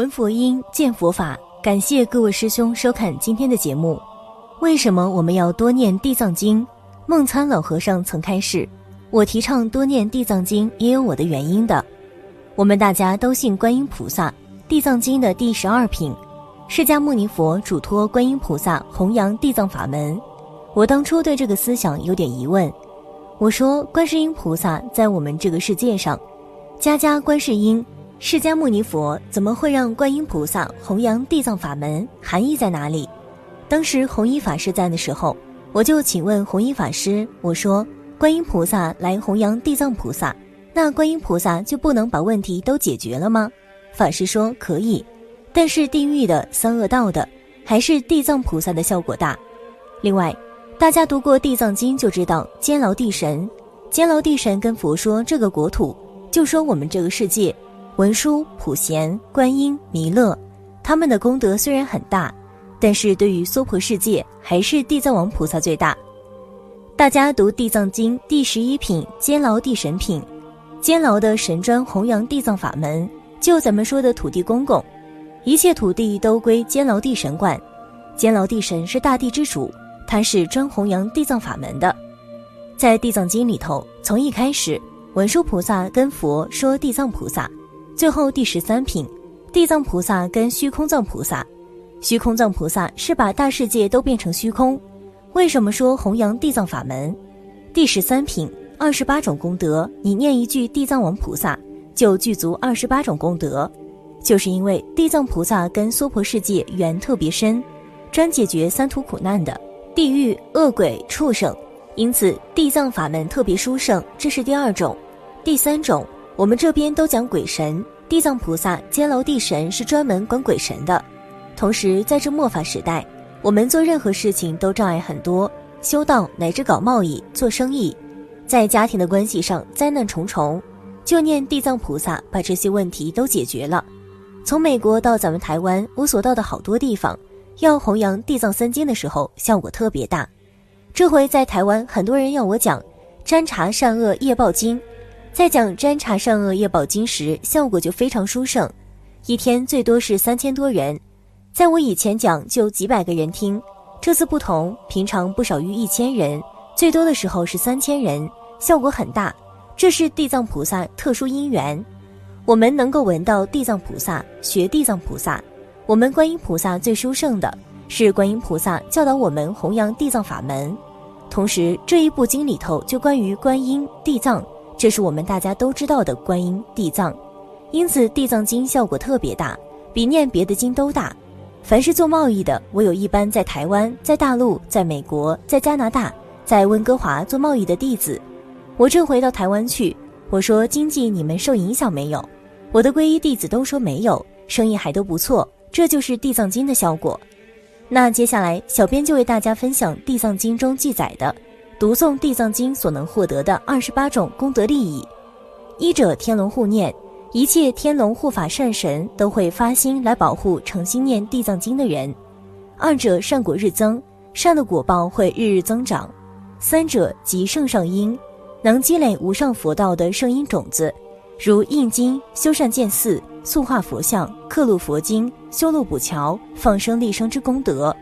闻佛音，见佛法。感谢各位师兄收看今天的节目。为什么我们要多念地藏经？梦参老和尚曾开示，我提倡多念地藏经也有我的原因的。我们大家都信观音菩萨，地藏经的第十二品，释迦牟尼佛嘱托观音菩萨弘扬地藏法门。我当初对这个思想有点疑问，我说观世音菩萨在我们这个世界上，家家观世音。释迦牟尼佛怎么会让观音菩萨弘扬地藏法门？含义在哪里？当时弘一法师在的时候，我就请问弘一法师，我说观音菩萨来弘扬地藏菩萨，那观音菩萨就不能把问题都解决了吗？法师说可以，但是地狱的、三恶道的，还是地藏菩萨的效果大。另外，大家读过地藏经就知道，监牢地神，监牢地神跟佛说这个国土，就说我们这个世界。文殊、普贤、观音、弥勒，他们的功德虽然很大，但是对于娑婆世界，还是地藏王菩萨最大。大家读《地藏经》第十一品监牢地神品，监牢的神专弘扬地藏法门，就咱们说的土地公公，一切土地都归监牢地神管。监牢地神是大地之主，他是专弘扬地藏法门的。在《地藏经》里头，从一开始，文殊菩萨跟佛说地藏菩萨。最后第十三品，地藏菩萨跟虚空藏菩萨，虚空藏菩萨是把大世界都变成虚空。为什么说弘扬地藏法门？第十三品二十八种功德，你念一句地藏王菩萨，就具足二十八种功德。就是因为地藏菩萨跟娑婆世界缘特别深，专解决三途苦难的地狱恶鬼畜生，因此地藏法门特别殊胜。这是第二种，第三种。我们这边都讲鬼神，地藏菩萨、监牢地神是专门管鬼神的。同时，在这末法时代，我们做任何事情都障碍很多，修道乃至搞贸易、做生意，在家庭的关系上灾难重重，就念地藏菩萨把这些问题都解决了。从美国到咱们台湾，我所到的好多地方，要弘扬地藏三经的时候，效果特别大。这回在台湾，很多人要我讲占察善恶业报经。在讲占察善恶业宝经时，效果就非常殊胜，一天最多是三千多人。在我以前讲就几百个人听，这次不同，平常不少于一千人，最多的时候是三千人，效果很大。这是地藏菩萨特殊因缘，我们能够闻到地藏菩萨，学地藏菩萨。我们观音菩萨最殊胜的是观音菩萨教导我们弘扬地藏法门，同时这一部经里头就关于观音地藏。这是我们大家都知道的观音地藏，因此地藏经效果特别大，比念别的经都大。凡是做贸易的，我有一般在台湾、在大陆、在美国、在加拿大、在温哥华做贸易的弟子，我正回到台湾去。我说经济你们受影响没有？我的皈依弟子都说没有，生意还都不错。这就是地藏经的效果。那接下来，小编就为大家分享地藏经中记载的。读诵地藏经所能获得的二十八种功德利益，一者天龙护念，一切天龙护法善神都会发心来保护诚心念地藏经的人；二者善果日增，善的果报会日日增长；三者即圣上因，能积累无上佛道的圣因种子，如印经、修善建寺、塑化佛像、刻录佛经、修路补桥、放生立生之功德，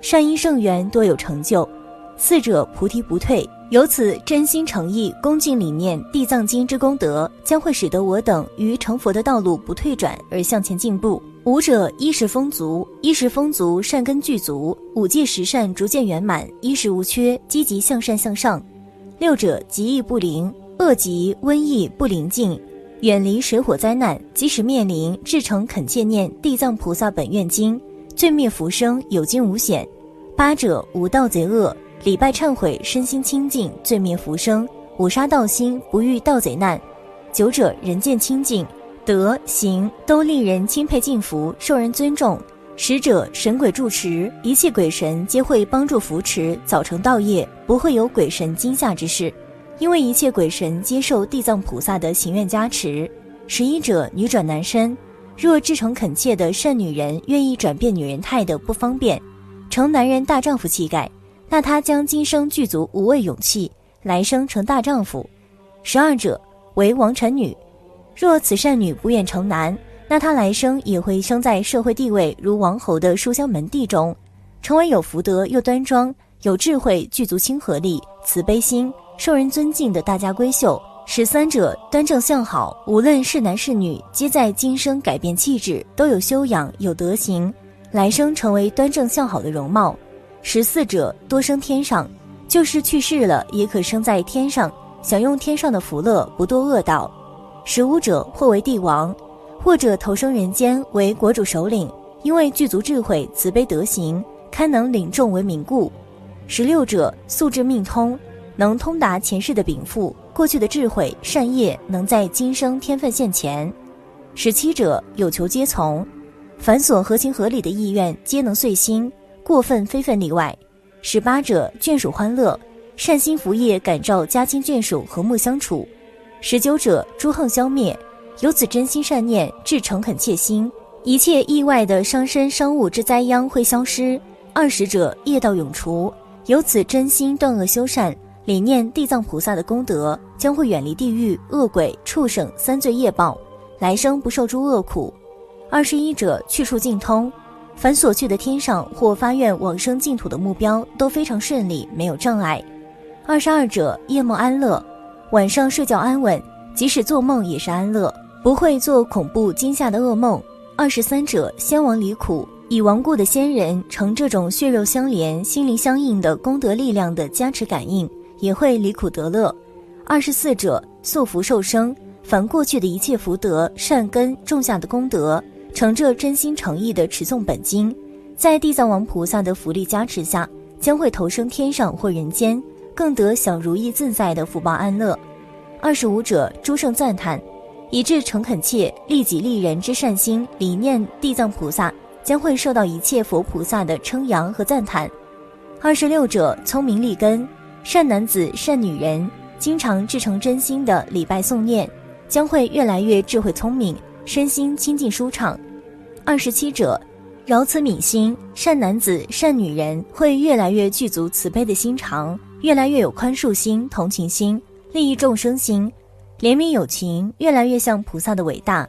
善因圣缘多有成就。四者菩提不退，由此真心诚意恭敬理念地藏经之功德，将会使得我等于成佛的道路不退转而向前进步。五者衣食丰足，衣食丰足，善根具足，五戒十善逐渐圆满，衣食无缺，积极向善向上。六者疾疫不灵，恶疾瘟疫不临近，远离水火灾难，即使面临，至诚恳切念地藏菩萨本愿经，罪灭浮生，有惊无险。八者无盗贼恶。礼拜忏悔，身心清净，罪灭浮生；五杀盗心，不遇盗贼难；九者人见清净，德行都令人钦佩敬服，受人尊重；十者神鬼住持，一切鬼神皆会帮助扶持，早成道业，不会有鬼神惊吓之事，因为一切鬼神接受地藏菩萨的行愿加持。十一者女转男身，若至诚恳切的善女人愿意转变女人态的不方便，成男人大丈夫气概。那他将今生具足无畏勇气，来生成大丈夫。十二者为王臣女，若此善女不愿成男，那他来生也会生在社会地位如王侯的书香门第中，成为有福德又端庄、有智慧、具足亲和力、慈悲心、受人尊敬的大家闺秀。十三者端正相好，无论是男是女，皆在今生改变气质，都有修养、有德行，来生成为端正相好的容貌。十四者多生天上，就是去世了也可生在天上，享用天上的福乐，不堕恶道。十五者或为帝王，或者投生人间为国主首领，因为具足智慧、慈悲德行，堪能领众为民故。十六者素质命通，能通达前世的禀赋。过去的智慧善业能在今生天分现前，十七者有求皆从，凡所合情合理的意愿皆能遂心，过分非分例外。十八者眷属欢乐，善心福业感召家亲眷属和睦相处。十九者诸横消灭，由此真心善念，至诚恳切心，一切意外的伤身伤物之灾殃会消失。二十者业道永除，由此真心断恶修善。理念地藏菩萨的功德，将会远离地狱、恶鬼、畜生三罪业报，来生不受诸恶苦。二十一者去处尽通，凡所去的天上或发愿往生净土的目标都非常顺利，没有障碍。二十二者夜梦安乐，晚上睡觉安稳，即使做梦也是安乐，不会做恐怖惊吓的噩梦。二十三者先亡离苦。已亡故的先人成这种血肉相连、心灵相应的功德力量的加持感应。也会离苦得乐。二十四者宿福受生，凡过去的一切福德善根种下的功德，乘着真心诚意的持诵本经，在地藏王菩萨的福利加持下，将会投生天上或人间，更得享如意自在的福报安乐。二十五者诸圣赞叹，以致诚恳切利己利人之善心理念，地藏菩萨将会受到一切佛菩萨的称扬和赞叹。二十六者聪明利根。善男子、善女人，经常至诚真心的礼拜诵念，将会越来越智慧聪明，身心清净舒畅。二十七者，饶慈悯心，善男子、善女人会越来越具足慈悲的心肠，越来越有宽恕心、同情心、利益众生心，怜悯友情，越来越像菩萨的伟大。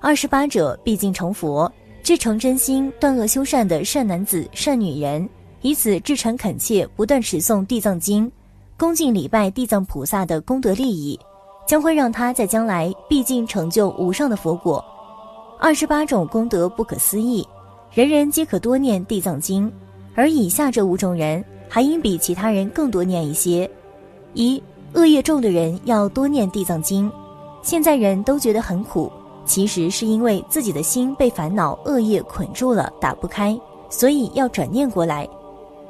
二十八者，毕竟成佛，至诚真心、断恶修善的善男子、善女人。以此至诚恳切，不断持诵《地藏经》，恭敬礼拜地藏菩萨的功德利益，将会让他在将来必竟成就无上的佛果。二十八种功德不可思议，人人皆可多念《地藏经》，而以下这五种人还应比其他人更多念一些：一、恶业重的人要多念《地藏经》。现在人都觉得很苦，其实是因为自己的心被烦恼恶业捆住了，打不开，所以要转念过来。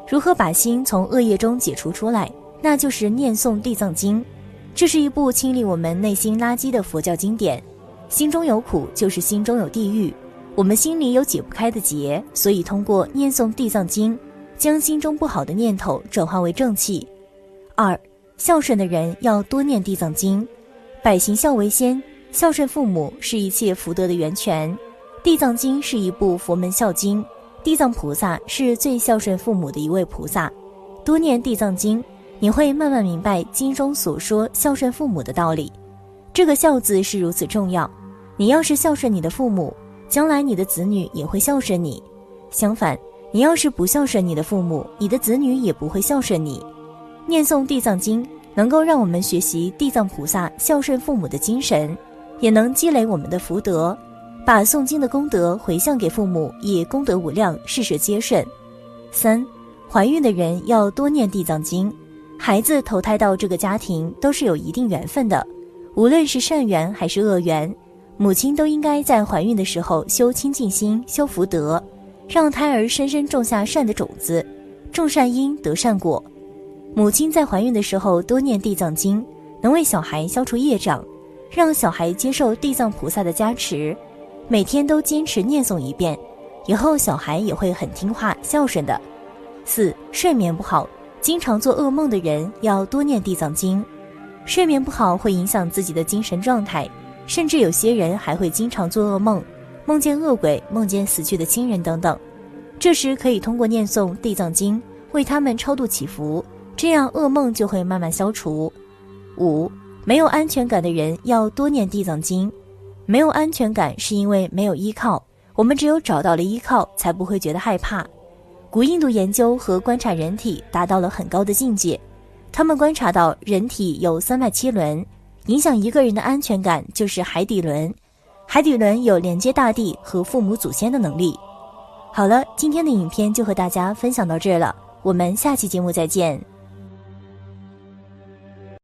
如何把心从恶业中解除出来？那就是念诵《地藏经》，这是一部清理我们内心垃圾的佛教经典。心中有苦，就是心中有地狱。我们心里有解不开的结，所以通过念诵《地藏经》，将心中不好的念头转化为正气。二，孝顺的人要多念《地藏经》，百行孝为先，孝顺父母是一切福德的源泉。《地藏经》是一部佛门孝经。地藏菩萨是最孝顺父母的一位菩萨，多念地藏经，你会慢慢明白经中所说孝顺父母的道理。这个孝字是如此重要，你要是孝顺你的父母，将来你的子女也会孝顺你；相反，你要是不孝顺你的父母，你的子女也不会孝顺你。念诵地藏经，能够让我们学习地藏菩萨孝顺父母的精神，也能积累我们的福德。把诵经的功德回向给父母，也功德无量，事事皆顺。三，怀孕的人要多念地藏经。孩子投胎到这个家庭都是有一定缘分的，无论是善缘还是恶缘，母亲都应该在怀孕的时候修清净心、修福德，让胎儿深深种下善的种子，种善因得善果。母亲在怀孕的时候多念地藏经，能为小孩消除业障，让小孩接受地藏菩萨的加持。每天都坚持念诵一遍，以后小孩也会很听话、孝顺的。四、睡眠不好，经常做噩梦的人要多念地藏经。睡眠不好会影响自己的精神状态，甚至有些人还会经常做噩梦，梦见恶鬼、梦见死去的亲人等等。这时可以通过念诵地藏经为他们超度祈福，这样噩梦就会慢慢消除。五、没有安全感的人要多念地藏经。没有安全感是因为没有依靠。我们只有找到了依靠，才不会觉得害怕。古印度研究和观察人体达到了很高的境界，他们观察到人体有三脉七轮，影响一个人的安全感就是海底轮。海底轮有连接大地和父母祖先的能力。好了，今天的影片就和大家分享到这了，我们下期节目再见。